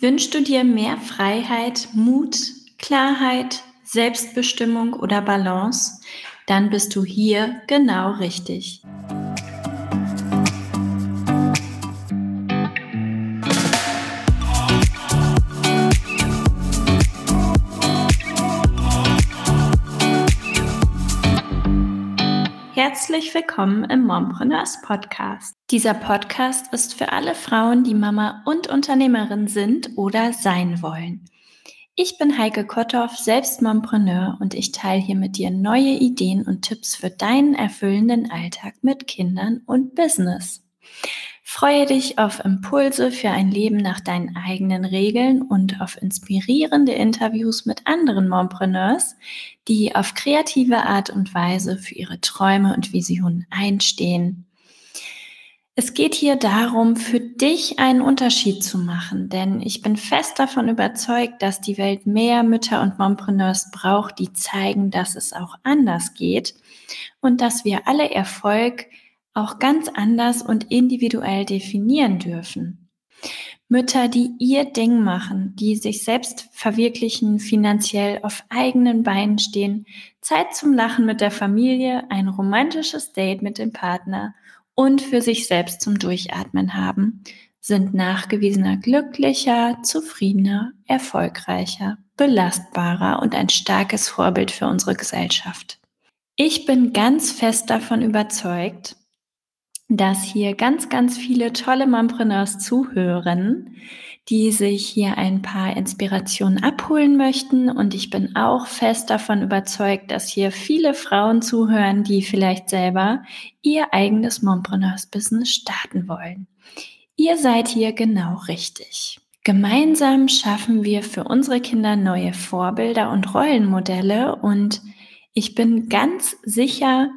Wünschst du dir mehr Freiheit, Mut, Klarheit, Selbstbestimmung oder Balance? Dann bist du hier genau richtig. Herzlich willkommen im Mompreneurs Podcast. Dieser Podcast ist für alle Frauen, die Mama und Unternehmerin sind oder sein wollen. Ich bin Heike Kotthoff, selbst Mompreneur und ich teile hier mit dir neue Ideen und Tipps für deinen erfüllenden Alltag mit Kindern und Business. Freue dich auf Impulse für ein Leben nach deinen eigenen Regeln und auf inspirierende Interviews mit anderen Mompreneurs, die auf kreative Art und Weise für ihre Träume und Visionen einstehen. Es geht hier darum, für dich einen Unterschied zu machen, denn ich bin fest davon überzeugt, dass die Welt mehr Mütter und Mompreneurs braucht, die zeigen, dass es auch anders geht und dass wir alle Erfolg auch ganz anders und individuell definieren dürfen. Mütter, die ihr Ding machen, die sich selbst verwirklichen, finanziell auf eigenen Beinen stehen, Zeit zum Lachen mit der Familie, ein romantisches Date mit dem Partner und für sich selbst zum Durchatmen haben, sind nachgewiesener glücklicher, zufriedener, erfolgreicher, belastbarer und ein starkes Vorbild für unsere Gesellschaft. Ich bin ganz fest davon überzeugt, dass hier ganz, ganz viele tolle Mompreneurs zuhören, die sich hier ein paar Inspirationen abholen möchten. Und ich bin auch fest davon überzeugt, dass hier viele Frauen zuhören, die vielleicht selber ihr eigenes Mompreneurs-Business starten wollen. Ihr seid hier genau richtig. Gemeinsam schaffen wir für unsere Kinder neue Vorbilder und Rollenmodelle und ich bin ganz sicher,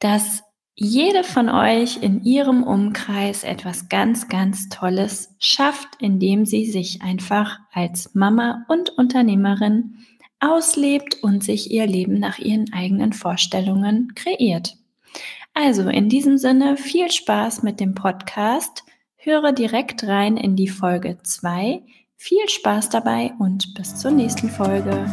dass jede von euch in ihrem Umkreis etwas ganz, ganz Tolles schafft, indem sie sich einfach als Mama und Unternehmerin auslebt und sich ihr Leben nach ihren eigenen Vorstellungen kreiert. Also in diesem Sinne viel Spaß mit dem Podcast. Höre direkt rein in die Folge 2. Viel Spaß dabei und bis zur nächsten Folge.